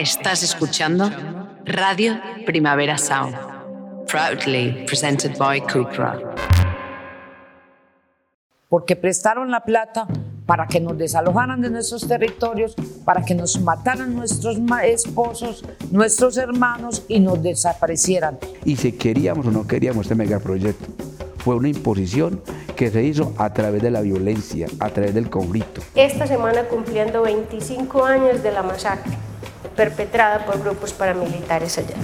Estás escuchando Radio Primavera Sound, proudly presented by Cupra. Porque prestaron la plata para que nos desalojaran de nuestros territorios, para que nos mataran nuestros esposos, nuestros hermanos y nos desaparecieran. Y si queríamos o no queríamos este megaproyecto, fue una imposición que se hizo a través de la violencia, a través del conflicto. Esta semana cumpliendo 25 años de la masacre perpetrada por grupos paramilitares allá.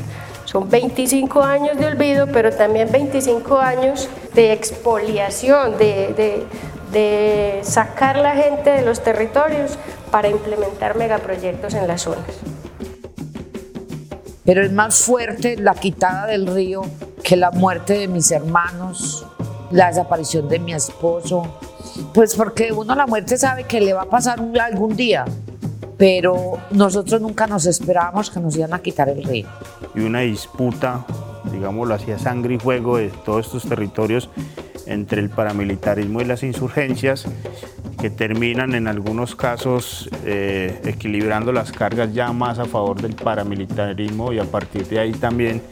Son 25 años de olvido, pero también 25 años de expoliación, de, de, sacar la gente de los territorios para implementar megaproyectos en las zonas. Pero es más fuerte la quitada del río que la muerte de mis hermanos, la desaparición de mi esposo. Pues porque uno la muerte sabe que le va a pasar algún día, pero nosotros nunca nos esperábamos que nos iban a quitar el río. Y una disputa, digámoslo hacía sangre y fuego de todos estos territorios entre el paramilitarismo y las insurgencias, que terminan en algunos casos eh, equilibrando las cargas ya más a favor del paramilitarismo y a partir de ahí también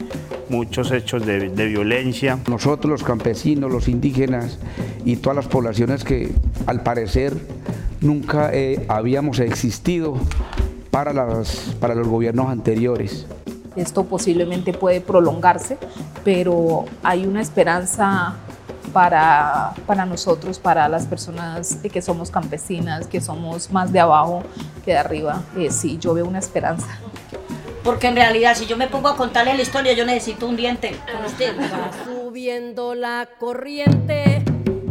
muchos hechos de, de violencia. Nosotros los campesinos, los indígenas y todas las poblaciones que al parecer nunca eh, habíamos existido para, las, para los gobiernos anteriores. Esto posiblemente puede prolongarse, pero hay una esperanza para, para, nosotros, para las personas que somos campesinas, que somos más de abajo que de arriba. Eh, sí, yo veo una esperanza. Porque en realidad, si yo me pongo a contarle la historia, yo necesito un diente con usted. subiendo la corriente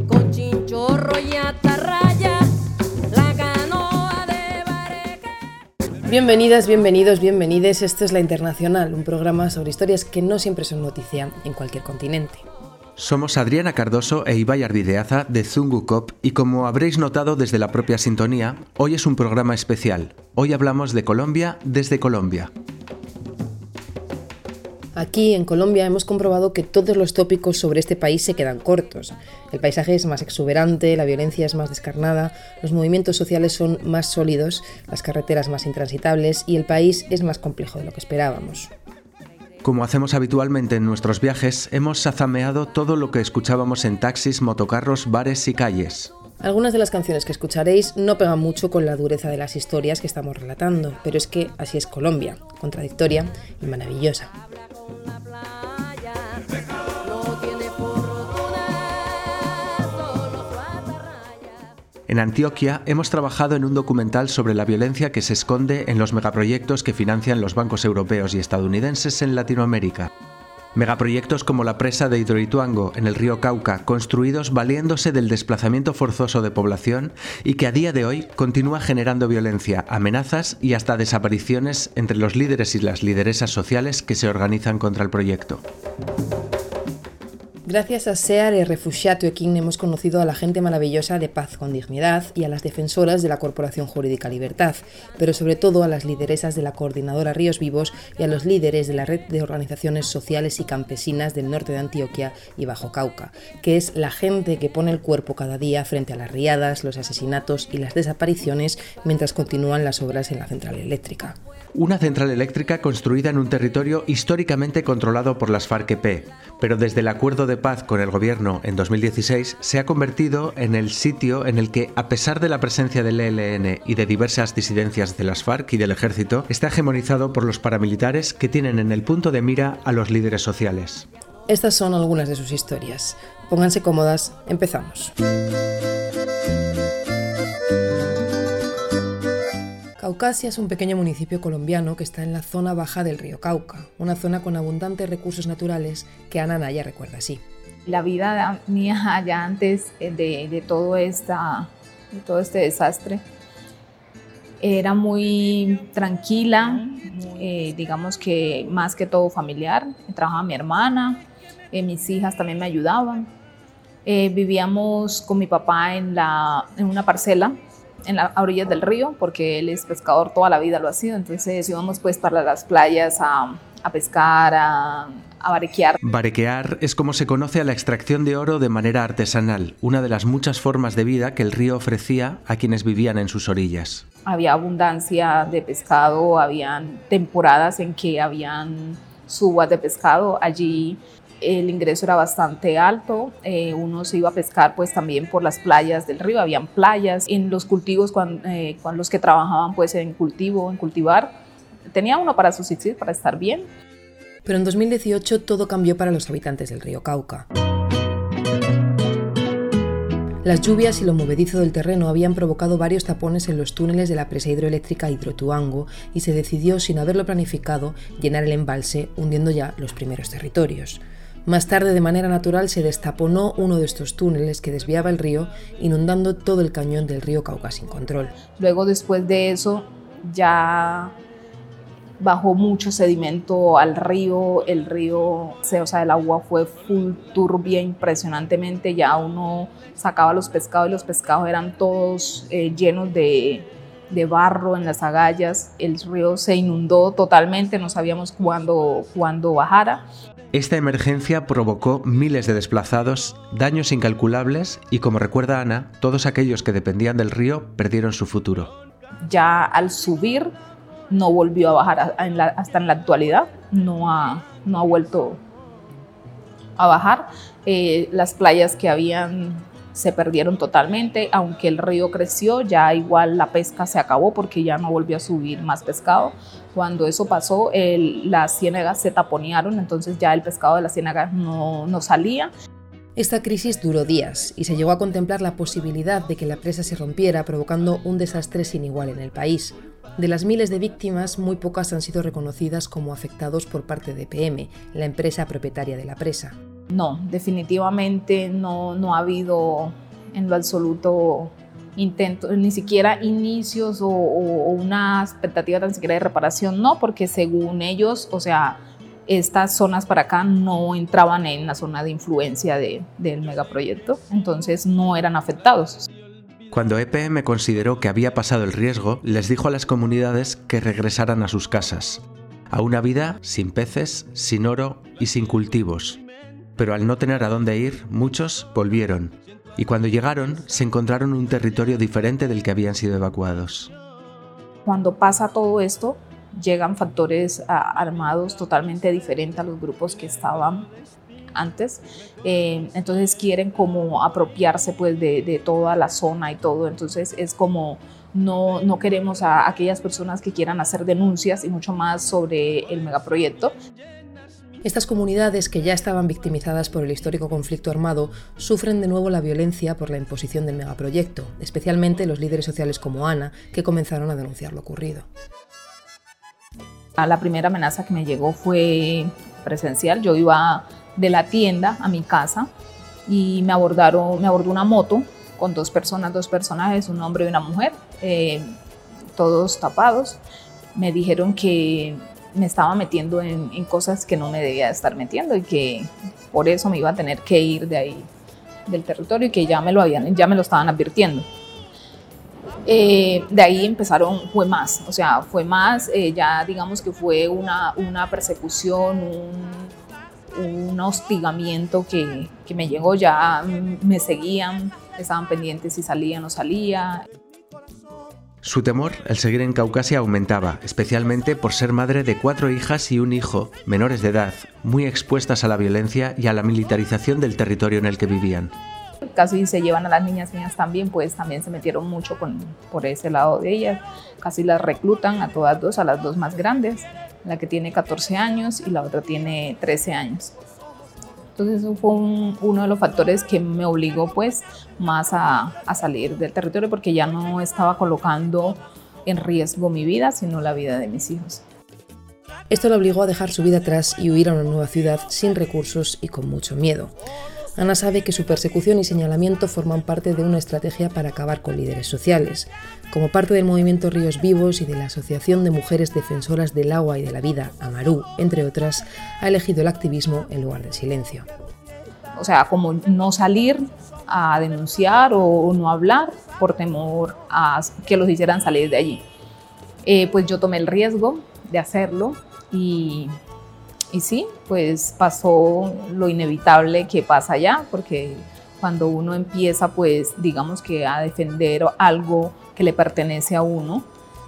con chinchorro y atarraya. Bienvenidas, bienvenidos, bienvenides. Esto es La Internacional, un programa sobre historias que no siempre son noticia en cualquier continente. Somos Adriana Cardoso e Ibai Ardideaza de Zungu Cop y como habréis notado desde la propia sintonía, hoy es un programa especial. Hoy hablamos de Colombia desde Colombia. Aquí en Colombia hemos comprobado que todos los tópicos sobre este país se quedan cortos. El paisaje es más exuberante, la violencia es más descarnada, los movimientos sociales son más sólidos, las carreteras más intransitables y el país es más complejo de lo que esperábamos. Como hacemos habitualmente en nuestros viajes, hemos sazameado todo lo que escuchábamos en taxis, motocarros, bares y calles. Algunas de las canciones que escucharéis no pegan mucho con la dureza de las historias que estamos relatando, pero es que así es Colombia, contradictoria y maravillosa. En Antioquia hemos trabajado en un documental sobre la violencia que se esconde en los megaproyectos que financian los bancos europeos y estadounidenses en Latinoamérica. Megaproyectos como la presa de Hidroituango en el río Cauca, construidos valiéndose del desplazamiento forzoso de población y que a día de hoy continúa generando violencia, amenazas y hasta desapariciones entre los líderes y las lideresas sociales que se organizan contra el proyecto. Gracias a SEAR y Refugiato Equin hemos conocido a la gente maravillosa de Paz con Dignidad y a las defensoras de la Corporación Jurídica Libertad, pero sobre todo a las lideresas de la Coordinadora Ríos Vivos y a los líderes de la Red de Organizaciones Sociales y Campesinas del norte de Antioquia y Bajo Cauca, que es la gente que pone el cuerpo cada día frente a las riadas, los asesinatos y las desapariciones mientras continúan las obras en la central eléctrica una central eléctrica construida en un territorio históricamente controlado por las FARC-EP, pero desde el acuerdo de paz con el gobierno en 2016 se ha convertido en el sitio en el que, a pesar de la presencia del ELN y de diversas disidencias de las FARC y del ejército, está hegemonizado por los paramilitares que tienen en el punto de mira a los líderes sociales. Estas son algunas de sus historias. Pónganse cómodas, empezamos. Caucasia es un pequeño municipio colombiano que está en la zona baja del río Cauca, una zona con abundantes recursos naturales que Ana Naya recuerda así. La vida mía allá antes eh, de, todo, esta, de todo este desastre era muy tranquila, eh, digamos que más que todo familiar. Trabajaba mi hermana, eh, mis hijas también me ayudaban. vivíamos con mi papá en una parcela en las orillas del río, porque él es pescador toda la vida, lo ha sido, entonces íbamos pues para las playas a, a pescar, a, a barequear. Barequear es como se conoce a la extracción de oro de manera artesanal, una de las muchas formas de vida que el río ofrecía a quienes vivían en sus orillas. Había abundancia de pescado, habían temporadas en que habían subas de pescado. Allí el ingreso era bastante alto, eh, uno se iba a pescar pues también por las playas del río, habían playas, en los cultivos cuando, eh, los que trabajaban pues en cultivo, en cultivar, tenía uno para subsistir, para estar bien. Pero en 2018 todo cambió para los habitantes del río Cauca. Las lluvias y lo movedizo del terreno habían provocado varios tapones en los túneles de la presa hidroeléctrica Hidrotuango y se decidió, sin haberlo planificado, llenar el embalse, hundiendo ya los primeros territorios. Más tarde, de manera natural, se destaponó uno de estos túneles que desviaba el río, inundando todo el cañón del río Cauca sin control. Luego, después de eso, ya bajó mucho sedimento al río, el río, o sea, el agua fue full turbia impresionantemente, ya uno sacaba los pescados y los pescados eran todos eh, llenos de, barro en las agallas, el río se inundó totalmente, no sabíamos cuándo, cuándo bajara. Esta emergencia provocó miles de desplazados, daños incalculables y, como recuerda Ana, todos aquellos que dependían del río perdieron su futuro. Ya al subir no volvió a bajar hasta en la actualidad, no ha, no ha vuelto a bajar. Eh, las playas que habían se perdieron totalmente, aunque el río creció, ya igual la pesca se acabó porque ya no volvió a subir más pescado. Cuando eso pasó, las ciénagas se taponearon, entonces ya el pescado de las ciénagas no, no salía. Esta crisis duró días y se llegó a contemplar la posibilidad de que la presa se rompiera, provocando un desastre sin igual en el país. De las miles de víctimas, muy pocas han sido reconocidas como afectados por parte de PM, la empresa propietaria de la presa. No, definitivamente no, no ha habido en lo absoluto intentos, ni siquiera inicios o, una expectativa tan siquiera de reparación, no, porque según ellos, o sea, estas zonas para acá no entraban en la zona de influencia del megaproyecto, entonces no eran afectados. Cuando EPM consideró que había pasado el riesgo, les dijo a las comunidades que regresaran a sus casas, a una vida sin peces, sin oro y sin cultivos. Pero al no tener a dónde ir, muchos volvieron, y cuando llegaron se encontraron un territorio diferente del que habían sido evacuados. Cuando pasa todo esto, llegan factores ah, armados totalmente diferentes a los grupos que estaban antes, eh, entonces quieren como apropiarse pues de, toda la zona y todo, entonces es como no, no queremos a aquellas personas que quieran hacer denuncias y mucho más sobre el megaproyecto. Estas comunidades que ya estaban victimizadas por el histórico conflicto armado sufren de nuevo la violencia por la imposición del megaproyecto, especialmente los líderes sociales como Ana, que comenzaron a denunciar lo ocurrido. La primera amenaza que me llegó fue presencial. Yo iba de la tienda a mi casa y me abordaron, abordó una moto con dos personas, dos personajes, un hombre y una mujer, eh, todos tapados. Me dijeron que me estaba metiendo en, cosas que no me debía estar metiendo y que por eso me iba a tener que ir de ahí del territorio y que ya me lo habían, ya me lo estaban advirtiendo. Eh, de ahí empezaron, fue más, o sea, fue más, eh, ya digamos que fue una, una persecución, un, un hostigamiento que, que me llegó, ya me seguían, estaban pendientes si salía o no salía. Su temor al seguir en Caucasia aumentaba, especialmente por ser madre de cuatro hijas y un hijo, menores de edad, muy expuestas a la violencia y a la militarización del territorio en el que vivían. Casi se llevan a las niñas mías también, pues también se metieron mucho con, por ese lado de ellas. Casi las reclutan a todas dos, a las dos más grandes la que tiene 14 años y la otra tiene 13 años. Entonces eso fue uno de los factores que me obligó pues más a, a, salir del territorio porque ya no estaba colocando en riesgo mi vida, sino la vida de mis hijos. Esto lo obligó a dejar su vida atrás y huir a una nueva ciudad sin recursos y con mucho miedo. Ana sabe que su persecución y señalamiento forman parte de una estrategia para acabar con líderes sociales. Como parte del movimiento Ríos Vivos y de la Asociación de Mujeres Defensoras del Agua y de la Vida, Amarú, entre otras, ha elegido el activismo en lugar del silencio. O sea, como no salir a denunciar o no hablar por temor a que los hicieran salir de allí. Eh, pues yo tomé el riesgo de hacerlo y y sí, pues pasó lo inevitable que pasa allá, porque cuando uno empieza, pues digamos que a defender algo que le pertenece a uno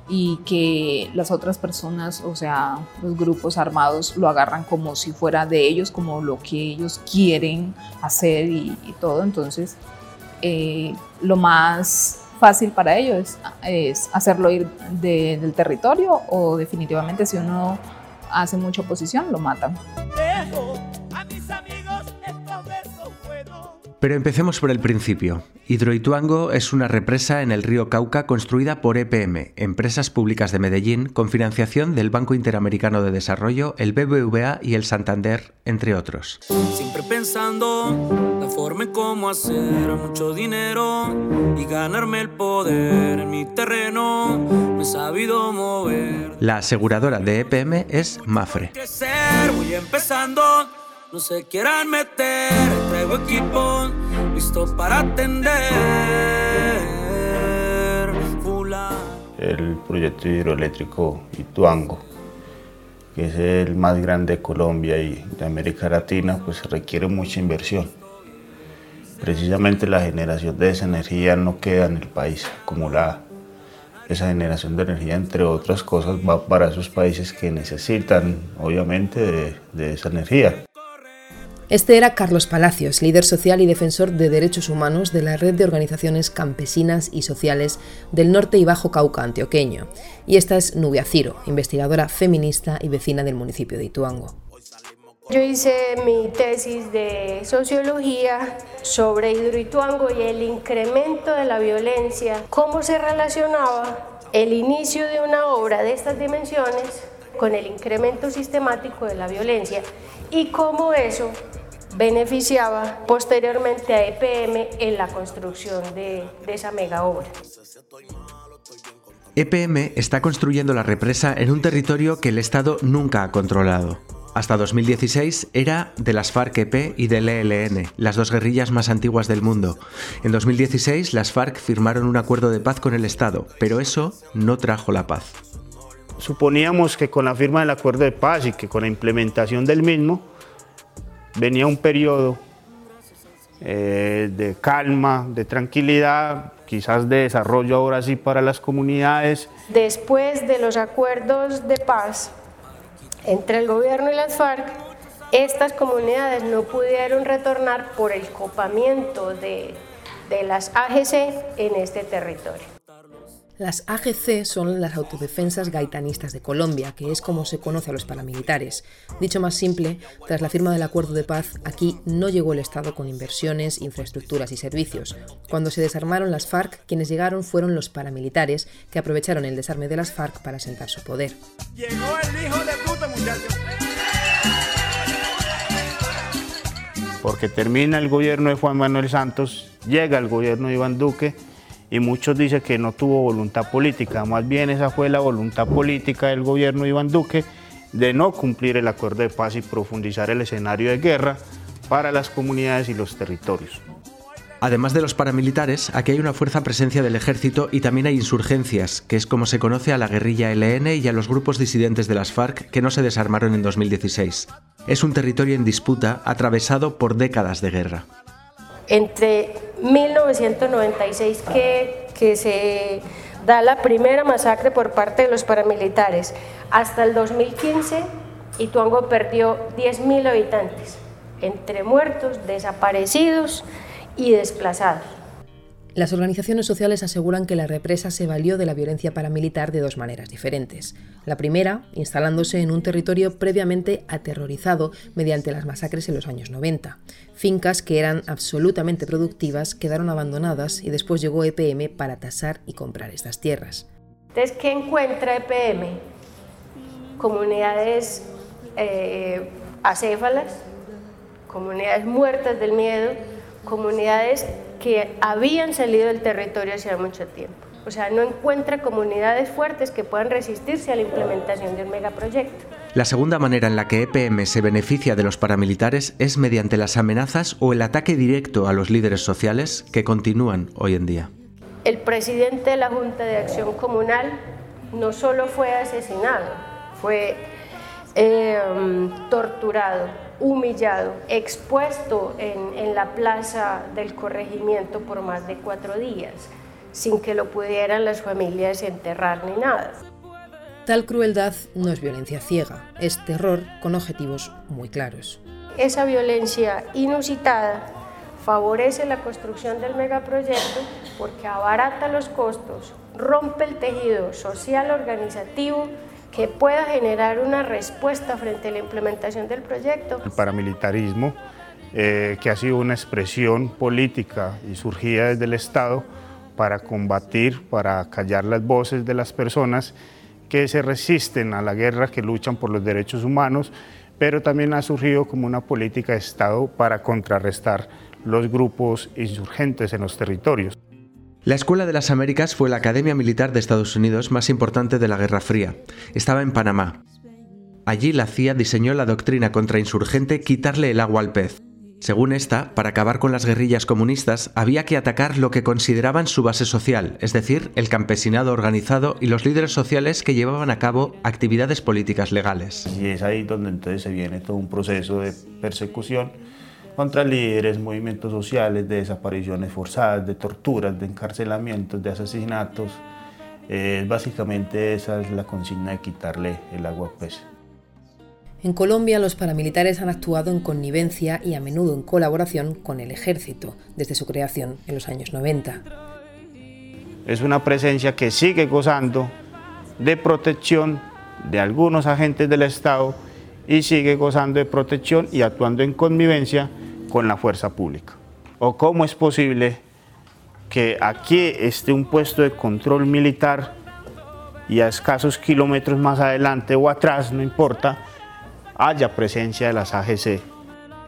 y que las otras personas, o sea, los grupos armados lo agarran como si fuera de ellos, como lo que ellos quieren hacer y, todo, entonces eh, lo más fácil para ellos es, hacerlo ir del territorio o definitivamente si uno hace mucha oposición lo matan. Pero empecemos por el principio. Hidroituango es una represa en el río Cauca construida por EPM, Empresas Públicas de Medellín, con financiación del Banco Interamericano de Desarrollo, el BBVA y el Santander, entre otros. Siempre pensando la forma en cómo hacer mucho dinero y ganarme el poder en mi terreno, me he sabido mover. La aseguradora de EPM es Mafre. Voy empezando no se quieran meter. Traigo equipo listo para atender. El proyecto hidroeléctrico Ituango, que es el más grande de Colombia y de América Latina, pues requiere mucha inversión. Precisamente la generación de esa energía no queda en el país acumulada. Esa generación de energía, entre otras cosas, va para esos países que necesitan, obviamente, de esa energía. Este era Carlos Palacios, líder social y defensor de derechos humanos de la red de organizaciones campesinas y sociales del norte y bajo Cauca antioqueño. Y esta es Nubia Ciro, investigadora feminista y vecina del municipio de Ituango. Yo hice mi tesis de sociología sobre Hidroituango y el incremento de la violencia, cómo se relacionaba el inicio de una obra de estas dimensiones con el incremento sistemático de la violencia y cómo eso beneficiaba posteriormente a EPM en la construcción de, esa mega obra. EPM está construyendo la represa en un territorio que el Estado nunca ha controlado. Hasta 2016 era de las FARC-EP y del ELN, las dos guerrillas más antiguas del mundo. En 2016 las FARC firmaron un acuerdo de paz con el Estado, pero eso no trajo la paz. Suponíamos que con la firma del acuerdo de paz y que con la implementación del mismo, venía un periodo eh, de calma, de tranquilidad, quizás de desarrollo ahora sí para las comunidades. Después de los acuerdos de paz entre el gobierno y las FARC, estas comunidades no pudieron retornar por el copamiento de, de las AGC en este territorio. Las AGC son las autodefensas gaitanistas de Colombia, que es como se conoce a los paramilitares. Dicho más simple, tras la firma del acuerdo de paz, aquí no llegó el Estado con inversiones, infraestructuras y servicios. Cuando se desarmaron las FARC, quienes llegaron fueron los paramilitares, que aprovecharon el desarme de las FARC para sentar su poder. Llegó el hijo de puta, Porque termina el gobierno de Juan Manuel Santos, llega el gobierno de Iván Duque, y muchos dicen que no tuvo voluntad política, más bien esa fue la voluntad política del gobierno de Iván Duque de no cumplir el acuerdo de paz y profundizar el escenario de guerra para las comunidades y los territorios. Además de los paramilitares, aquí hay una fuerza presencia del ejército y también hay insurgencias, que es como se conoce a la guerrilla LN y a los grupos disidentes de las FARC que no se desarmaron en 2016. Es un territorio en disputa atravesado por décadas de guerra. Entre 1996 que, que se da la primera masacre por parte de los paramilitares hasta el 2015, Ituango perdió 10.000 habitantes, entre muertos, desaparecidos y desplazados. Las organizaciones sociales aseguran que la represa se valió de la violencia paramilitar de dos maneras diferentes. La primera, instalándose en un territorio previamente aterrorizado mediante las masacres en los años 90. Fincas que eran absolutamente productivas quedaron abandonadas y después llegó EPM para tasar y comprar estas tierras. Entonces, ¿qué encuentra EPM? Comunidades eh, acéfalas, comunidades muertas del miedo, comunidades que habían salido del territorio hacía mucho tiempo. O sea, no encuentra comunidades fuertes que puedan resistirse a la implementación de un megaproyecto. La segunda manera en la que EPM se beneficia de los paramilitares es mediante las amenazas o el ataque directo a los líderes sociales que continúan hoy en día. El presidente de la Junta de Acción Comunal no solo fue asesinado, fue eh, torturado, humillado, expuesto en, en la plaza del corregimiento por más de cuatro días, sin que lo pudieran las familias enterrar ni nada. Tal crueldad no es violencia ciega, es terror con objetivos muy claros. Esa violencia inusitada favorece la construcción del megaproyecto porque abarata los costos, rompe el tejido social organizativo que pueda generar una respuesta frente a la implementación del proyecto. El paramilitarismo, eh, que ha sido una expresión política y surgida desde el Estado para combatir, para callar las voces de las personas que se resisten a la guerra, que luchan por los derechos humanos, pero también ha surgido como una política de Estado para contrarrestar los grupos insurgentes en los territorios. La Escuela de las Américas fue la academia militar de Estados Unidos más importante de la Guerra Fría. Estaba en Panamá. Allí la CIA diseñó la doctrina contrainsurgente quitarle el agua al pez. Según esta, para acabar con las guerrillas comunistas había que atacar lo que consideraban su base social, es decir, el campesinado organizado y los líderes sociales que llevaban a cabo actividades políticas legales. Y es ahí donde entonces se viene todo un proceso de persecución contra líderes, movimientos sociales, de desapariciones forzadas, de torturas, de encarcelamientos, de asesinatos. Eh, básicamente esa es la consigna de quitarle el agua a pez. En Colombia los paramilitares han actuado en connivencia y a menudo en colaboración con el ejército desde su creación en los años 90. Es una presencia que sigue gozando de protección de algunos agentes del Estado y sigue gozando de protección y actuando en connivencia con la fuerza pública. ¿O cómo es posible que aquí esté un puesto de control militar y a escasos kilómetros más adelante o atrás, no importa, haya presencia de las AGC?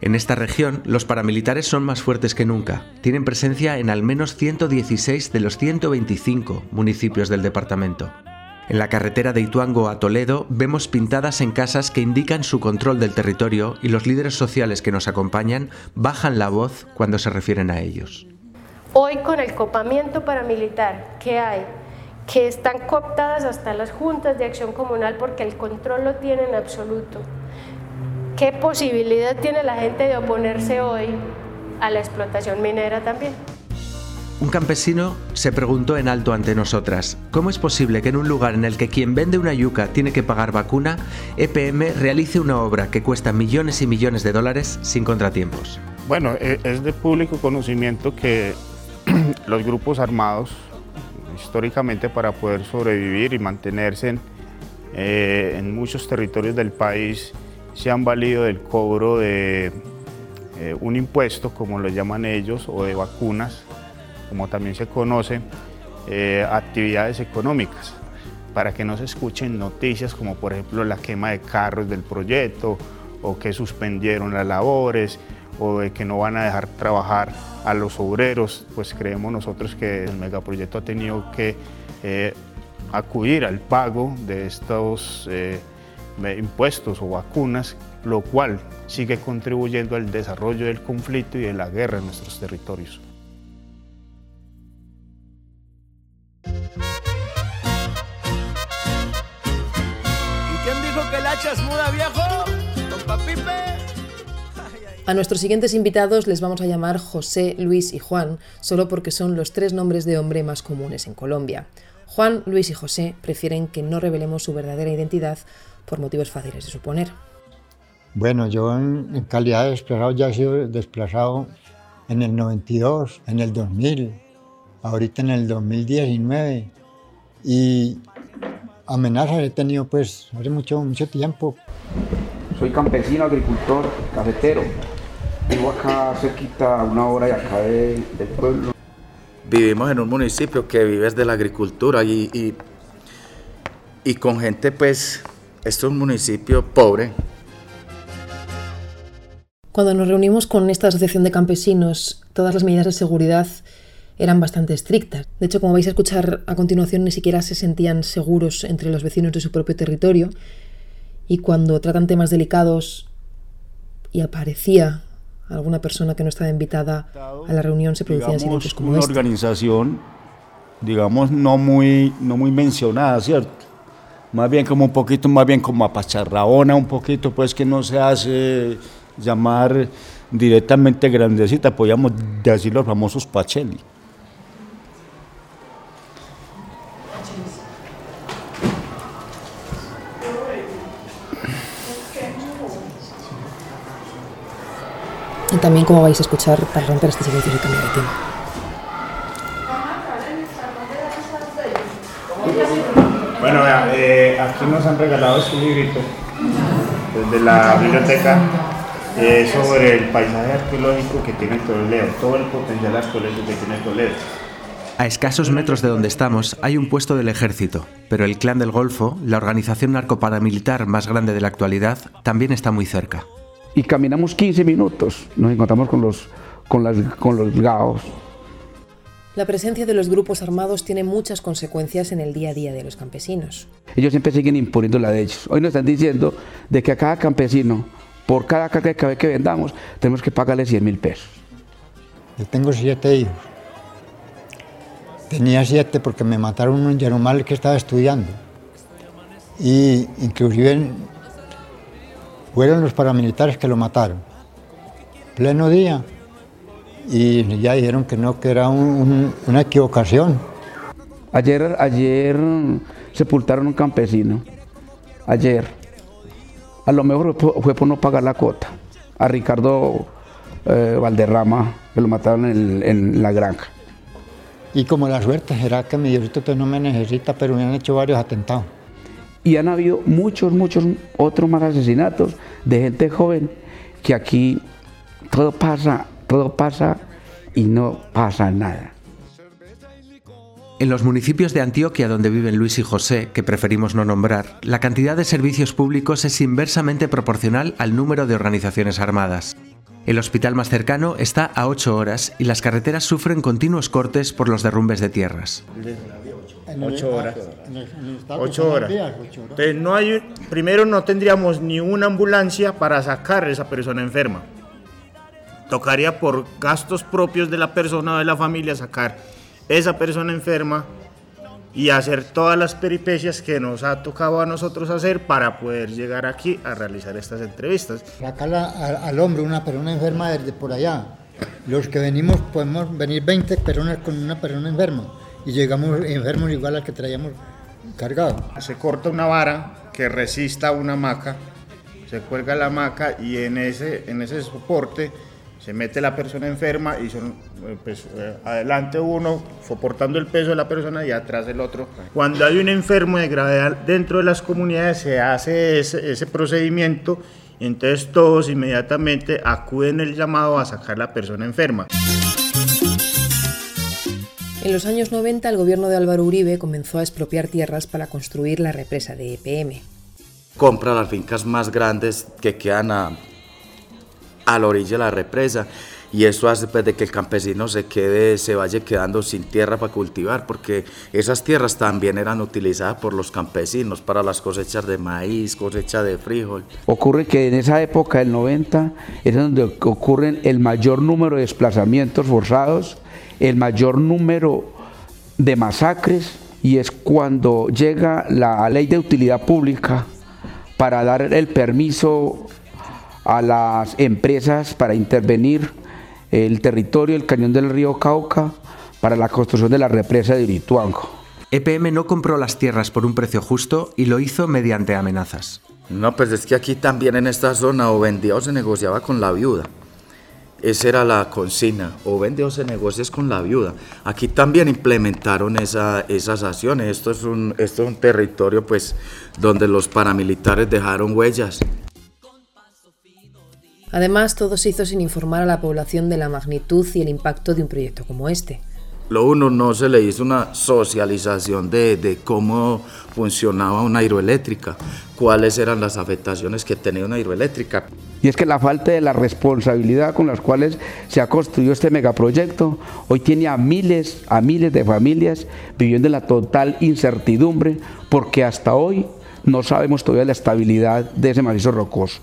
En esta región, los paramilitares son más fuertes que nunca. Tienen presencia en al menos 116 de los 125 municipios del departamento. En la carretera de Ituango a Toledo vemos pintadas en casas que indican su control del territorio y los líderes sociales que nos acompañan bajan la voz cuando se refieren a ellos. Hoy con el copamiento paramilitar que hay, que están cooptadas hasta las juntas de acción comunal porque el control lo tienen absoluto. ¿Qué posibilidad tiene la gente de oponerse hoy a la explotación minera también? Un campesino se preguntó en alto ante nosotras, ¿cómo es posible que en un lugar en el que quien vende una yuca tiene que pagar vacuna, EPM realice una obra que cuesta millones y millones de dólares sin contratiempos? Bueno, e, es de público conocimiento que los grupos armados, históricamente para poder sobrevivir y mantenerse en, eh, en muchos territorios del país, se han valido del cobro de eh, un impuesto, como lo llaman ellos, o de vacunas, como también se conoce, eh, actividades económicas, para que no se escuchen noticias como por ejemplo la quema de carros del proyecto, o que suspendieron las labores, o de que no van a dejar trabajar a los obreros, pues creemos nosotros que el megaproyecto ha tenido que eh, acudir al pago de estos eh, impuestos o vacunas, lo cual sigue contribuyendo al desarrollo del conflicto y de la guerra en nuestros territorios. A nuestros siguientes invitados les vamos a llamar José, Luis y Juan, solo porque son los tres nombres de hombre más comunes en Colombia. Juan, Luis y José prefieren que no revelemos su verdadera identidad por motivos fáciles de suponer. Bueno, yo en, calidad de desplazado ya he sido desplazado en el 92, en el 2000, ahorita en el 2019 y amenazas he tenido pues hace mucho, mucho tiempo. Soy campesino, agricultor, cafetero. Vivo acá cerquita, una hora y acá del pueblo. Vivimos en un municipio que vive de la agricultura y, y, y con gente pues, esto es un municipio pobre. Cuando nos reunimos con esta asociación de campesinos, todas las medidas de seguridad eran bastante estrictas. De hecho, como vais a escuchar a continuación, ni siquiera se sentían seguros entre los vecinos de su propio territorio. Y cuando tratan temas delicados y aparecía alguna persona que no estaba invitada a la reunión, se producían digamos, silencios como una este. organización, digamos, no muy, no muy mencionada, ¿cierto? más bien como un poquito, más bien como apacharraona un poquito, pues que no se hace llamar directamente grandecita, podríamos decir los famosos Pacheli. Y también cómo vais a escuchar para romper este silencio y cambiar de tema. Bueno, eh, aquí nos han regalado este librito desde la biblioteca eh, sobre el paisaje arqueológico que tiene Toledo, todo el potencial arqueológico que tiene Toledo. A escasos metros de donde estamos hay un puesto del ejército, pero el Clan del Golfo, la organización narcoparamilitar más grande de la actualidad, también está muy cerca. Y caminamos 15 minutos, nos encontramos con los, con las, con los gaos. La presencia de los grupos armados tiene muchas consecuencias en el día a día de los campesinos. Ellos siempre siguen imponiendo la de ellos. Hoy nos están diciendo de que a cada campesino, por cada caca de que vendamos, tenemos que pagarle 100 mil pesos. Yo tengo siete hijos. Tenía siete porque me mataron un Yarumal que estaba estudiando. Y inclusive fueron los paramilitares que lo mataron. Pleno día. Y ya dijeron que no, que era un- un- una equivocación. Ayer, ayer sepultaron un campesino. Ayer. A lo mejor fue por no pagar la cuota. A Ricardo eh, Valderrama, que lo mataron en, la granja. Y como la suerte será que mi Diosito pues, no me necesita, pero me han hecho varios atentados. Y han habido muchos, muchos otros más asesinatos de gente joven que aquí todo pasa, todo pasa y no pasa nada. En los municipios de Antioquia donde viven Luis y José, que preferimos no nombrar, la cantidad de servicios públicos es inversamente proporcional al número de organizaciones armadas. El hospital más cercano está a 8 horas y las carreteras sufren continuos cortes por los derrumbes de tierras. Ocho horas. Estado Ocho horas. ocho horas. Entonces, no hay, primero no tendríamos ni una ambulancia para sacar a esa persona enferma. Tocaría por gastos propios de la persona o de la familia sacar esa persona enferma y hacer todas las peripecias que nos ha tocado a nosotros hacer para poder llegar aquí a realizar estas entrevistas. Sacarla a- al hombre una persona enferma desde por allá. Los que venimos podemos venir 20 personas con una persona enferma y llegamos enfermos igual al que traíamos cargado. Se corta una vara que resista una hamaca, se cuelga la hamaca y en ese, en ese soporte se mete la persona enferma y son eh, pues, eh, adelante uno soportando el peso de la persona y atrás el otro. Cuando hay un enfermo de gravedad dentro de las comunidades se hace ese, ese procedimiento entonces todos inmediatamente acuden el llamado a sacar la persona enferma. En los años 90 el gobierno de Álvaro Uribe comenzó a expropiar tierras para construir la represa de EPM. compra las fincas más grandes que quedan a, a la orilla de la represa y eso hace pues, de que el campesino se quede, se vaya quedando sin tierra para cultivar, porque esas tierras también eran utilizadas por los campesinos para las cosechas de maíz, cosecha de frijol. Ocurre que en esa época del 90 es donde ocurren el mayor número de desplazamientos forzados, el mayor número de masacres y es cuando llega la ley de utilidad pública para dar el permiso a las empresas para intervenir el territorio del cañón del río Cauca para la construcción de la represa de Urituango. EPM no compró las tierras por un precio justo y lo hizo mediante amenazas. No, pues es que aquí también en esta zona o vendía o se negociaba con la viuda. Esa era la consigna, o vende o se con la viuda. Aquí también implementaron esa- esas acciones. Esto es, un, esto es un territorio pues, donde los paramilitares dejaron huellas. Además, todo se hizo sin informar a la población de la magnitud y el impacto de un proyecto como este. Lo uno, no se le hizo una socialización de, de cómo funcionaba una hidroeléctrica, cuáles eran las afectaciones que tenía una hidroeléctrica. Y es que la falta de la responsabilidad con las cuales se ha construido este megaproyecto hoy tiene a miles, a miles de familias viviendo en la total incertidumbre porque hasta hoy no sabemos todavía la estabilidad de ese macizo rocoso.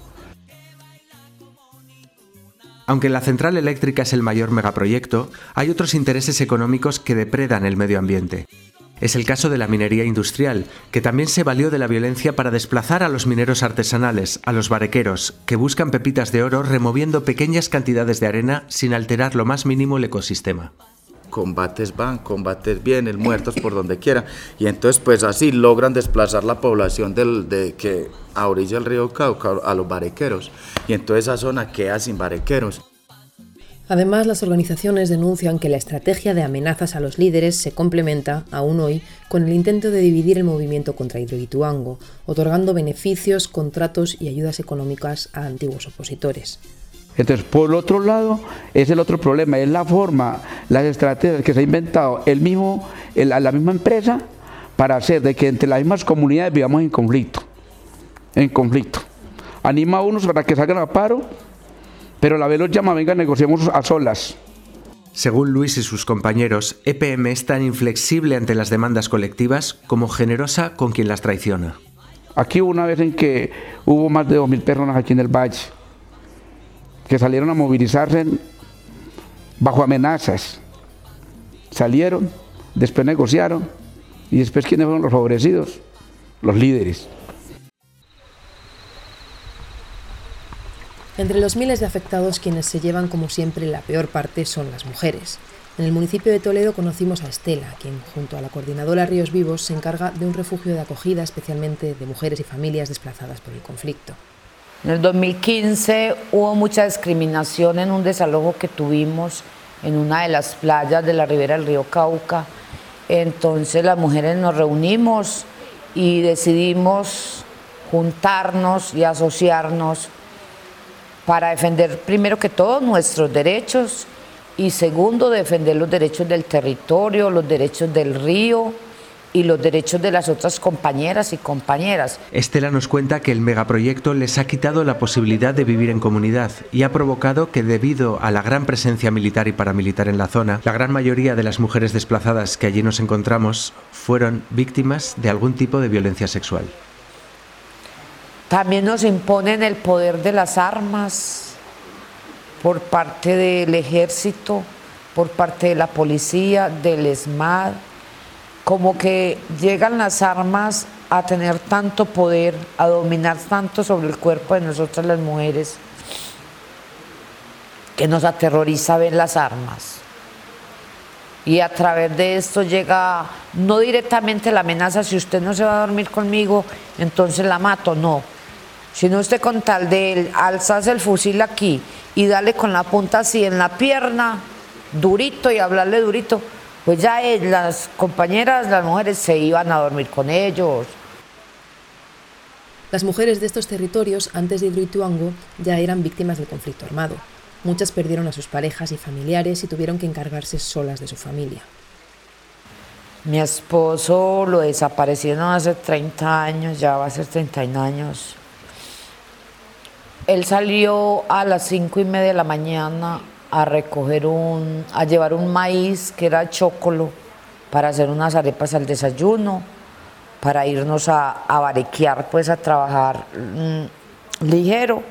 Aunque la central eléctrica es el mayor megaproyecto, hay otros intereses económicos que depredan el medio ambiente. Es el caso de la minería industrial, que también se valió de la violencia para desplazar a los mineros artesanales, a los barequeros, que buscan pepitas de oro removiendo pequeñas cantidades de arena sin alterar lo más mínimo el ecosistema combates van, combates vienen, muertos por donde quiera. Y entonces pues así logran desplazar la población del, de que a orilla del río Cauca a los barequeros. Y entonces esa zona queda sin barequeros. Además, las organizaciones denuncian que la estrategia de amenazas a los líderes se complementa, aún hoy, con el intento de dividir el movimiento contra Hidroituango, otorgando beneficios, contratos y ayudas económicas a antiguos opositores. Entonces, por el otro lado, es el otro problema, es la forma, las estrategias que se ha inventado el mismo, la misma empresa para hacer de que entre las mismas comunidades vivamos en conflicto, en conflicto. Anima a unos para que salgan a paro pero la vez los llama, venga, negociemos a solas. Según Luis y sus compañeros, EPM es tan inflexible ante las demandas colectivas como generosa con quien las traiciona. Aquí hubo una vez en que hubo más de 2.000 personas aquí en el valle que salieron a movilizarse bajo amenazas. Salieron, después negociaron y después ¿quiénes fueron los favorecidos? Los líderes. Entre los miles de afectados, quienes se llevan como siempre la peor parte son las mujeres. En el municipio de Toledo conocimos a Estela, quien junto a la coordinadora Ríos Vivos se encarga de un refugio de acogida especialmente de mujeres y familias desplazadas por el conflicto. En el 2015 hubo mucha discriminación en un desalojo que tuvimos en una de las playas de la ribera del río Cauca. Entonces las mujeres nos reunimos y decidimos juntarnos y asociarnos para defender primero que todo nuestros derechos y segundo defender los derechos del territorio, los derechos del río y los derechos de las otras compañeras y compañeras. Estela nos cuenta que el megaproyecto les ha quitado la posibilidad de vivir en comunidad y ha provocado que debido a la gran presencia militar y paramilitar en la zona, la gran mayoría de las mujeres desplazadas que allí nos encontramos fueron víctimas de algún tipo de violencia sexual. También nos imponen el poder de las armas por parte del ejército, por parte de la policía, del ESMAD, como que llegan las armas a tener tanto poder, a dominar tanto sobre el cuerpo de nosotras las mujeres, que nos aterroriza ver las armas. Y a través de esto llega no directamente la amenaza, si usted no se va a dormir conmigo, entonces la mato, no no usted con tal de alzarse el fusil aquí y darle con la punta así en la pierna, durito y hablarle durito, pues ya las compañeras, las mujeres se iban a dormir con ellos. Las mujeres de estos territorios, antes de Hidroituango, ya eran víctimas del conflicto armado. Muchas perdieron a sus parejas y familiares y tuvieron que encargarse solas de su familia. Mi esposo lo desaparecieron hace 30 años, ya va a ser 31 años. Él salió a las cinco y media de la mañana a recoger un, a llevar un maíz que era chocolo para hacer unas arepas al desayuno, para irnos a, a barequear, pues a trabajar mm, ligero.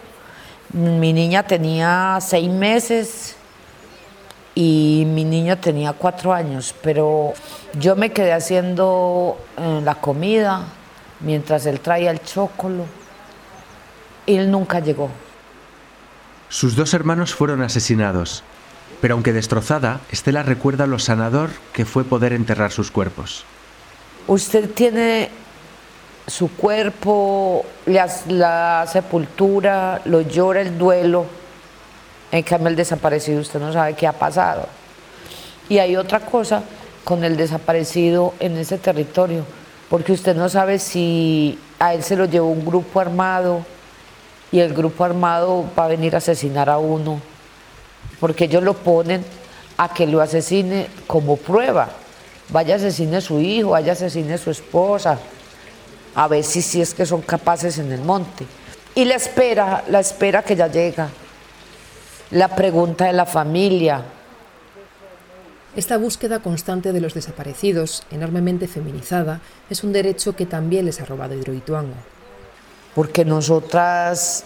Mi niña tenía seis meses y mi niño tenía cuatro años, pero yo me quedé haciendo eh, la comida mientras él traía el chocolo él nunca llegó. Sus dos hermanos fueron asesinados, pero aunque destrozada, Estela recuerda lo sanador que fue poder enterrar sus cuerpos. Usted tiene su cuerpo, la, sepultura, lo llora el duelo. En cambio, el desaparecido, usted no sabe qué ha pasado. Y hay otra cosa con el desaparecido en ese territorio, porque usted no sabe si a él se lo llevó un grupo armado, y el grupo armado va a venir a asesinar a uno, porque ellos lo ponen a que lo asesine como prueba. Vaya asesine a su hijo, vaya asesine a su esposa, a ver si, si es que son capaces en el monte. Y la espera, la espera que ya llega, la pregunta de la familia. Esta búsqueda constante de los desaparecidos, enormemente feminizada, es un derecho que también les ha robado Hidroituango porque nosotras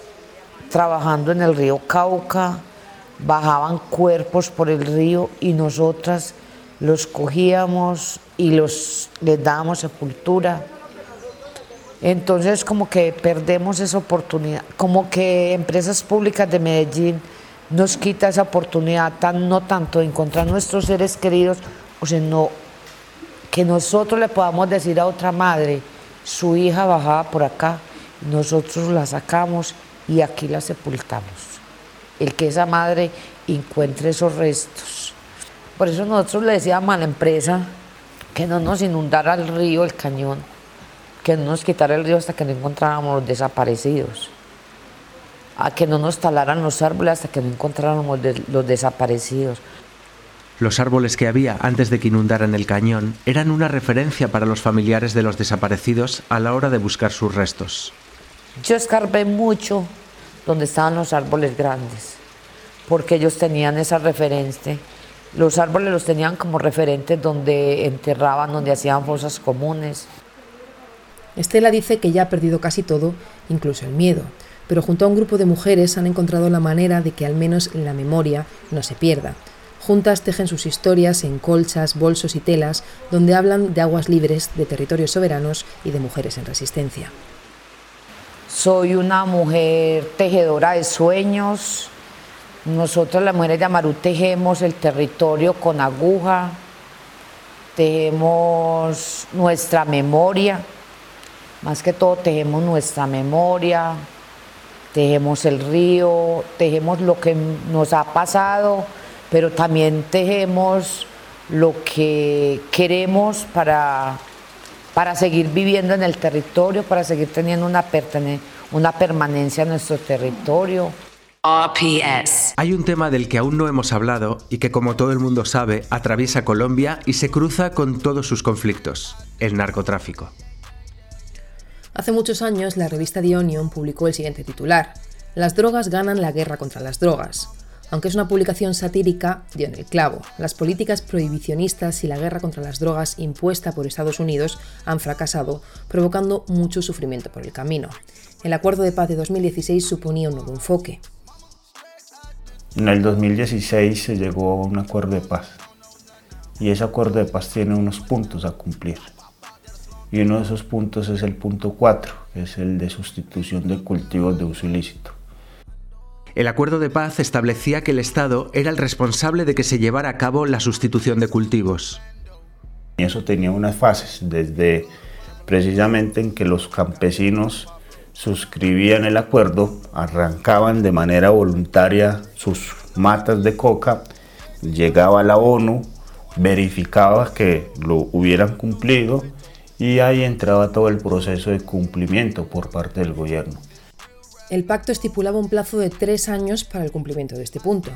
trabajando en el río Cauca, bajaban cuerpos por el río y nosotras los cogíamos y los, les dábamos sepultura. Entonces como que perdemos esa oportunidad, como que empresas públicas de Medellín nos quita esa oportunidad, tan, no tanto de encontrar nuestros seres queridos, o sea, que nosotros le podamos decir a otra madre, su hija bajaba por acá, nosotros la sacamos y aquí la sepultamos. El que esa madre encuentre esos restos. Por eso nosotros le decíamos a la empresa que no nos inundara el río, el cañón, que no nos quitara el río hasta que no encontráramos los desaparecidos, a que no nos talaran los árboles hasta que no encontráramos los desaparecidos. Los árboles que había antes de que inundaran el cañón eran una referencia para los familiares de los desaparecidos a la hora de buscar sus restos. Yo escarbé mucho donde estaban los árboles grandes, porque ellos tenían esa referencia. Los árboles los tenían como referentes donde enterraban, donde hacían fosas comunes. Estela dice que ya ha perdido casi todo, incluso el miedo, pero junto a un grupo de mujeres han encontrado la manera de que al menos la memoria no se pierda. Juntas tejen sus historias en colchas, bolsos y telas, donde hablan de aguas libres, de territorios soberanos y de mujeres en resistencia. Soy una mujer tejedora de sueños. Nosotros las mujeres de Amarú tejemos el territorio con aguja, tejemos nuestra memoria, más que todo tejemos nuestra memoria, tejemos el río, tejemos lo que nos ha pasado, pero también tejemos lo que queremos para para seguir viviendo en el territorio, para seguir teniendo una, una permanencia en nuestro territorio. RPS. Hay un tema del que aún no hemos hablado y que como todo el mundo sabe atraviesa Colombia y se cruza con todos sus conflictos, el narcotráfico. Hace muchos años la revista The Onion publicó el siguiente titular, Las drogas ganan la guerra contra las drogas. Aunque es una publicación satírica, dio en el clavo. Las políticas prohibicionistas y la guerra contra las drogas impuesta por Estados Unidos han fracasado, provocando mucho sufrimiento por el camino. El acuerdo de paz de 2016 suponía un nuevo enfoque. En el 2016 se llegó a un acuerdo de paz y ese acuerdo de paz tiene unos puntos a cumplir. Y uno de esos puntos es el punto 4, que es el de sustitución de cultivos de uso ilícito. El acuerdo de paz establecía que el Estado era el responsable de que se llevara a cabo la sustitución de cultivos. Y eso tenía unas fases, desde precisamente en que los campesinos suscribían el acuerdo, arrancaban de manera voluntaria sus matas de coca, llegaba la ONU, verificaba que lo hubieran cumplido y ahí entraba todo el proceso de cumplimiento por parte del gobierno. El pacto estipulaba un plazo de tres años para el cumplimiento de este punto.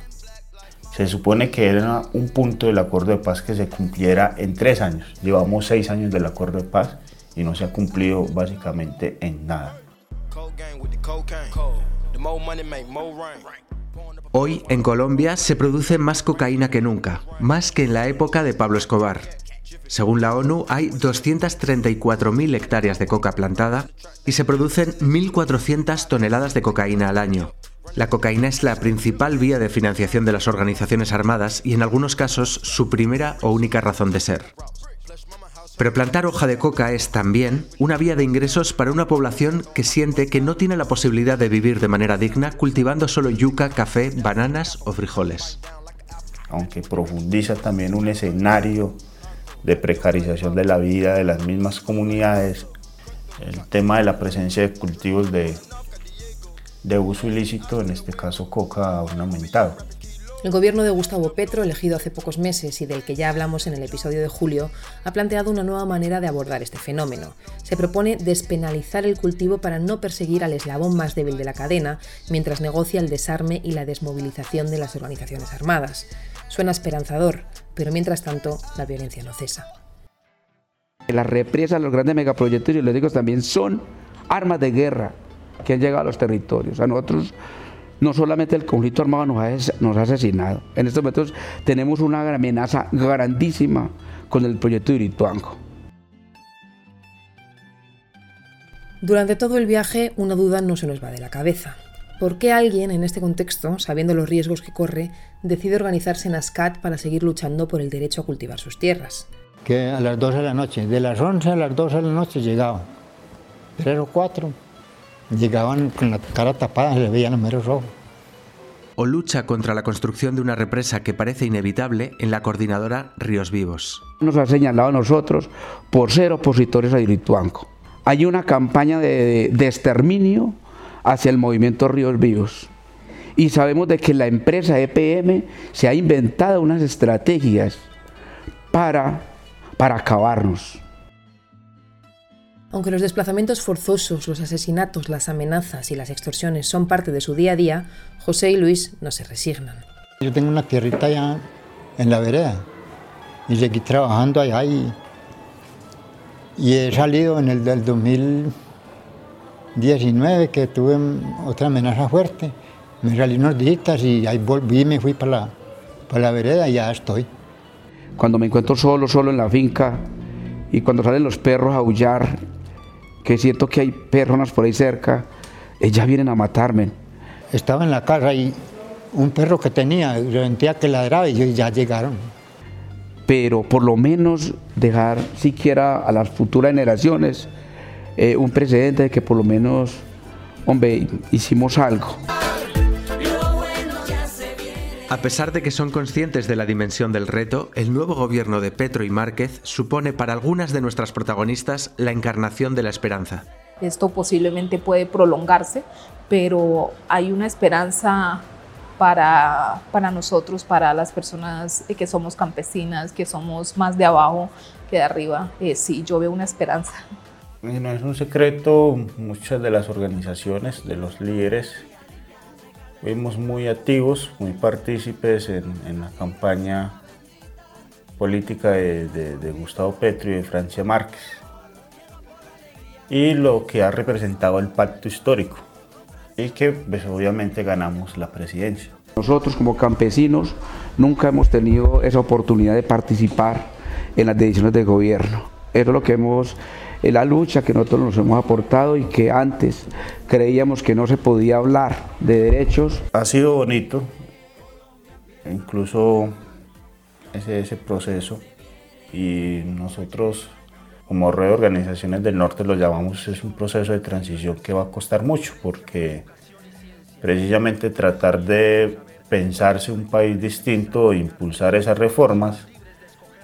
Se supone que era un punto del acuerdo de paz que se cumpliera en tres años. Llevamos seis años del acuerdo de paz y no se ha cumplido básicamente en nada. Hoy en Colombia se produce más cocaína que nunca, más que en la época de Pablo Escobar. Según la ONU, hay 234.000 hectáreas de coca plantada y se producen 1.400 toneladas de cocaína al año. La cocaína es la principal vía de financiación de las organizaciones armadas y en algunos casos su primera o única razón de ser. Pero plantar hoja de coca es también una vía de ingresos para una población que siente que no tiene la posibilidad de vivir de manera digna cultivando solo yuca, café, bananas o frijoles. Aunque profundiza también un escenario de precarización de la vida de las mismas comunidades, el tema de la presencia de cultivos de, de uso ilícito, en este caso coca, ha aumentado. El gobierno de Gustavo Petro, elegido hace pocos meses y del que ya hablamos en el episodio de julio, ha planteado una nueva manera de abordar este fenómeno. Se propone despenalizar el cultivo para no perseguir al eslabón más débil de la cadena, mientras negocia el desarme y la desmovilización de las organizaciones armadas. Suena esperanzador, pero mientras tanto la violencia no cesa. Las represas, los grandes megaproyectos y digo también son armas de guerra que han llegado a los territorios. A nosotros no solamente el conflicto armado nos ha, nos ha asesinado, en estos momentos tenemos una amenaza grandísima con el proyecto de Irituango. Durante todo el viaje una duda no se nos va de la cabeza. ¿Por qué alguien en este contexto, sabiendo los riesgos que corre, decide organizarse en ASCAT para seguir luchando por el derecho a cultivar sus tierras? Que a las 12 de la noche, de las 11 a las 12 de la noche llegaban, tres o cuatro, llegaban con la cara tapada, se les veían los meros ojos. O lucha contra la construcción de una represa que parece inevitable en la coordinadora Ríos Vivos. Nos ha señalado a nosotros por ser opositores a Hidroituango. Hay una campaña de, de exterminio hacia el movimiento Ríos Vivos. Y sabemos de que la empresa EPM se ha inventado unas estrategias para, para acabarnos. Aunque los desplazamientos forzosos, los asesinatos, las amenazas y las extorsiones son parte de su día a día, José y Luis no se resignan. Yo tengo una tierrita allá en la vereda y seguí trabajando allá y, y he salido en el del 2019 que tuve otra amenaza fuerte. Me salí unos días y ahí volví y me fui para la, para la vereda y ya estoy. Cuando me encuentro solo, solo en la finca y cuando salen los perros a aullar, que siento que hay personas por ahí cerca, ellas vienen a matarme. Estaba en la casa y un perro que tenía, sentía que ladraba y ellos ya llegaron. Pero por lo menos dejar siquiera a las futuras generaciones eh, un precedente de que por lo menos, hombre, hicimos algo. A pesar de que son conscientes de la dimensión del reto, el nuevo gobierno de Petro y Márquez supone para algunas de nuestras protagonistas la encarnación de la esperanza. Esto posiblemente puede prolongarse, pero hay una esperanza para, para nosotros, para las personas que somos campesinas, que somos más de abajo que de arriba. Eh, sí, yo veo una esperanza. No es un secreto, muchas de las organizaciones, de los líderes Fuimos muy activos, muy partícipes en, la campaña política de, Gustavo Petro y de Francia Márquez y lo que ha representado el pacto histórico y que pues, obviamente ganamos la presidencia. Nosotros como campesinos nunca hemos tenido esa oportunidad de participar en las decisiones de gobierno. Eso es lo que hemos la lucha que nosotros nos hemos aportado y que antes creíamos que no se podía hablar de derechos. Ha sido bonito, incluso ese, ese proceso, y nosotros como reorganizaciones del norte lo llamamos, es un proceso de transición que va a costar mucho, porque precisamente tratar de pensarse un país distinto e impulsar esas reformas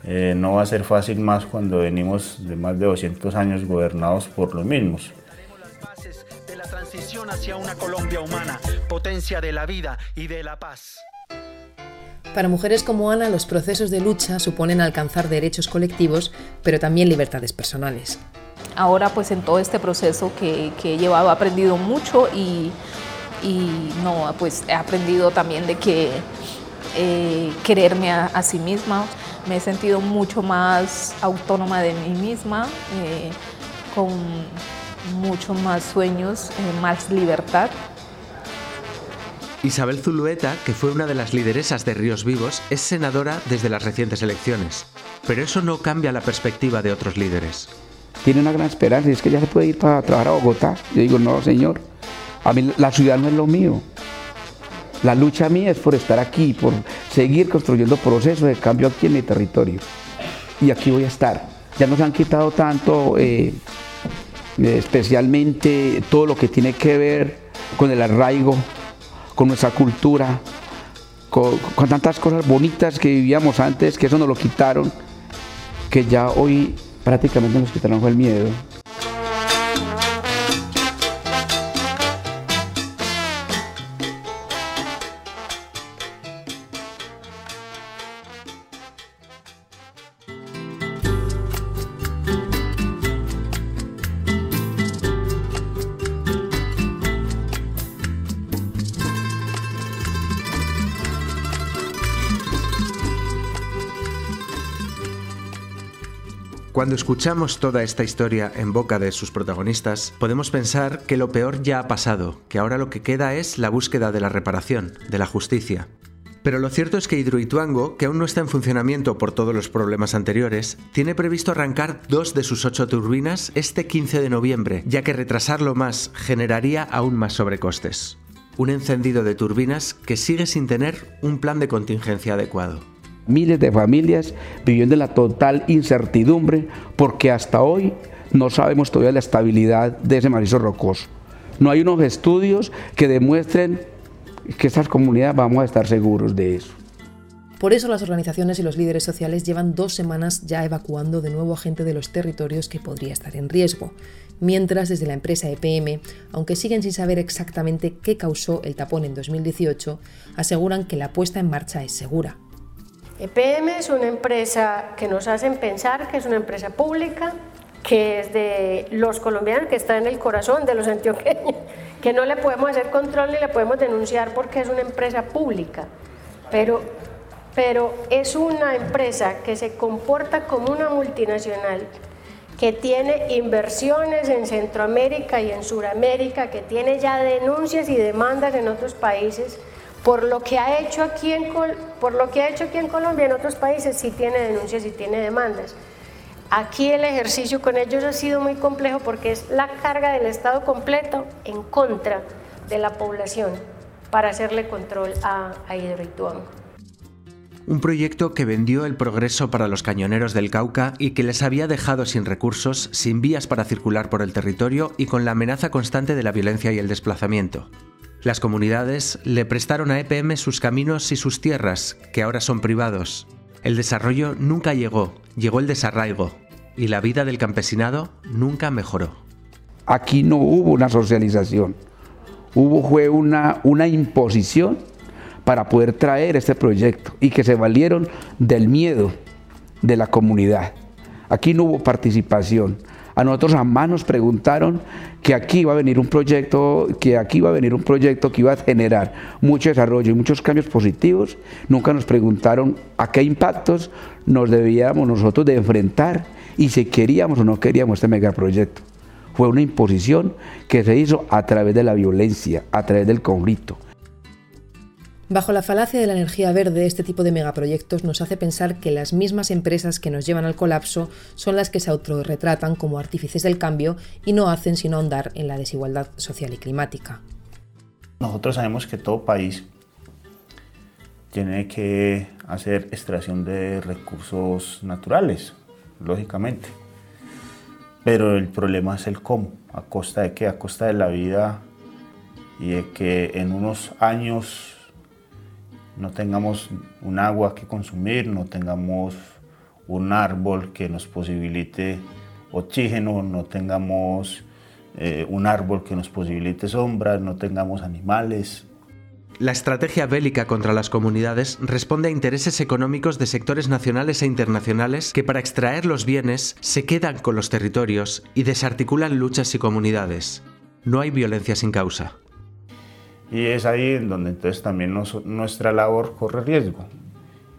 eh, no va a ser fácil más cuando venimos de más de 200 años gobernados por los mismos. De la transición hacia una Colombia humana, potencia de la vida y de la paz. Para mujeres como Ana, los procesos de lucha suponen alcanzar derechos colectivos, pero también libertades personales. Ahora, pues en todo este proceso que, que he llevado, he aprendido mucho y, y, no, pues he aprendido también de que eh, quererme a, a sí misma me he sentido mucho más autónoma de mí misma, eh, con muchos más sueños, eh, más libertad. Isabel Zulueta, que fue una de las lideresas de Ríos Vivos, es senadora desde las recientes elecciones. Pero eso no cambia la perspectiva de otros líderes. Tiene una gran esperanza y es que ya se puede ir para trabajar a Bogotá. Yo digo, no, señor, a mí la ciudad no es lo mío. La lucha mía es por estar aquí, por seguir construyendo procesos de cambio aquí en mi territorio. Y aquí voy a estar. Ya nos han quitado tanto, eh, especialmente todo lo que tiene que ver con el arraigo, con nuestra cultura, con, con tantas cosas bonitas que vivíamos antes, que eso nos lo quitaron, que ya hoy prácticamente nos quitaron el miedo. Cuando escuchamos toda esta historia en boca de sus protagonistas, podemos pensar que lo peor ya ha pasado, que ahora lo que queda es la búsqueda de la reparación, de la justicia. Pero lo cierto es que Hidroituango, que aún no está en funcionamiento por todos los problemas anteriores, tiene previsto arrancar dos de sus ocho turbinas este 15 de noviembre, ya que retrasarlo más generaría aún más sobrecostes. un encendido de turbinas que sigue sin tener un plan de contingencia adecuado. Miles de familias viviendo en la total incertidumbre porque hasta hoy no sabemos todavía la estabilidad de ese macizo rocoso. No hay unos estudios que demuestren que estas comunidades vamos a estar seguros de eso. Por eso las organizaciones y los líderes sociales llevan dos semanas ya evacuando de nuevo a gente de los territorios que podría estar en riesgo. Mientras desde la empresa EPM, aunque siguen sin saber exactamente qué causó el tapón en 2018, aseguran que la puesta en marcha es segura. EPM es una empresa que nos hacen pensar que es una empresa pública, que es de los colombianos, que está en el corazón de los antioqueños, que no le podemos hacer control ni le podemos denunciar porque es una empresa pública. Pero pero es una empresa que se comporta como una multinacional, que tiene inversiones en Centroamérica y en Sudamérica, que tiene ya denuncias y demandas en otros países, por lo que ha hecho aquí en, por lo en Colombia, en otros países sí tiene denuncias y tiene demandas. Aquí el ejercicio con ellos ha sido muy complejo porque es la carga del Estado completo en contra de la población para hacerle control a, a un proyecto que vendió el progreso para los cañoneros del Cauca y que les había dejado sin recursos, sin vías para circular por el territorio y con la amenaza constante de la violencia y el desplazamiento. Las comunidades le prestaron a EPM sus caminos y sus tierras, que ahora son privados. El desarrollo nunca llegó, llegó el desarraigo, y la vida del campesinado nunca mejoró. Aquí no hubo una socialización, hubo fue una, una imposición para poder traer este proyecto y que se valieron del miedo de la comunidad. Aquí no hubo participación. A nosotros jamás nos preguntaron que aquí iba a venir un proyecto, que aquí iba a venir un proyecto que iba a generar mucho desarrollo y muchos cambios positivos. Nunca nos preguntaron a qué impactos nos debíamos nosotros de enfrentar y si queríamos o no queríamos este megaproyecto. Fue una imposición que se hizo a través de la violencia, a través del conflicto. Bajo la falacia de la energía verde, este tipo de megaproyectos nos hace pensar que las mismas empresas que nos llevan al colapso son las que se autorretratan como artífices del cambio y no hacen sino ahondar en la desigualdad social y climática. Nosotros sabemos que todo país tiene que hacer extracción de recursos naturales, lógicamente. Pero el problema es el cómo, a costa de qué, a costa de la vida y de que en unos años no tengamos un agua que consumir, no tengamos un árbol que nos posibilite oxígeno, no tengamos eh, un árbol que nos posibilite sombra, no tengamos animales. La estrategia bélica contra las comunidades responde a intereses económicos de sectores nacionales e internacionales que para extraer los bienes se quedan con los territorios y desarticulan luchas y comunidades. No hay violencia sin causa. Y es ahí en donde entonces también nuestra labor corre riesgo.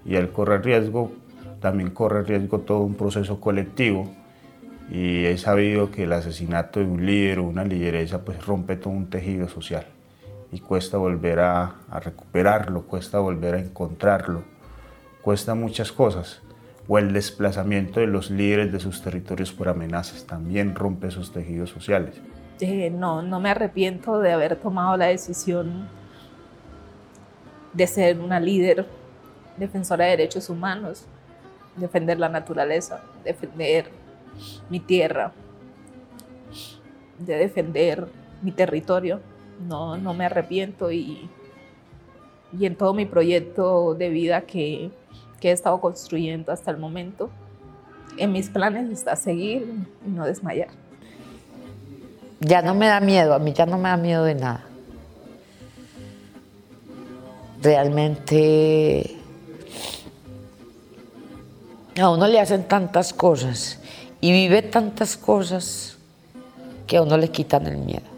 Y al correr riesgo, también corre riesgo todo un proceso colectivo. Y he sabido que el asesinato de un líder o una lideresa pues rompe todo un tejido social. Y cuesta volver a, a recuperarlo, cuesta volver a encontrarlo, cuesta muchas cosas. O el desplazamiento de los líderes de sus territorios por amenazas también rompe esos tejidos sociales. No, no me arrepiento de haber tomado la decisión de ser una líder defensora de derechos humanos, defender la naturaleza, defender mi tierra, de defender mi territorio. No, no me arrepiento y, y en todo mi proyecto de vida que, que he estado construyendo hasta el momento, en mis planes está seguir y no desmayar ya no me da miedo, a mí ya no me da miedo de nada. Realmente a uno le hacen tantas cosas y vive tantas cosas que a uno le quitan el miedo.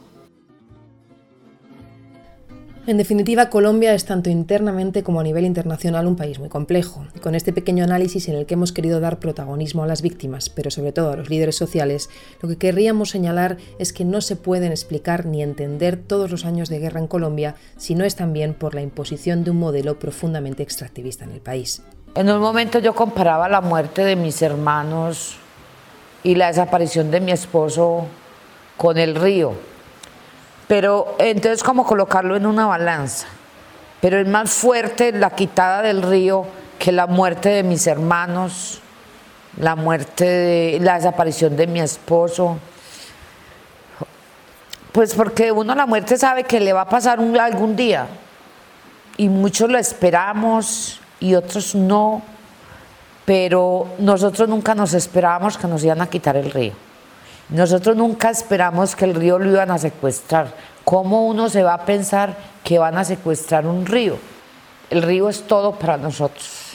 En definitiva, Colombia es tanto internamente como a nivel internacional un país muy complejo. con este pequeño análisis en el que hemos querido dar protagonismo a las víctimas, pero sobre todo a los líderes sociales, lo que querríamos señalar es que no se pueden explicar ni entender todos los años de guerra en Colombia si no es también por la imposición de un modelo profundamente extractivista en el país. En un momento yo comparaba la muerte de mis hermanos y la desaparición de mi esposo con el río Pero entonces, ¿cómo colocarlo en una balanza? Pero es más fuerte la quitada del río que la muerte de mis hermanos, la muerte de la desaparición de mi esposo. Pues porque uno la muerte sabe que le va a pasar algún día y muchos lo esperamos y otros no, pero nosotros nunca nos esperábamos que nos iban a quitar el río. Nosotros nunca esperamos que el río lo iban a secuestrar. ¿Cómo uno se va a pensar que van a secuestrar un río? El río es todo para nosotros.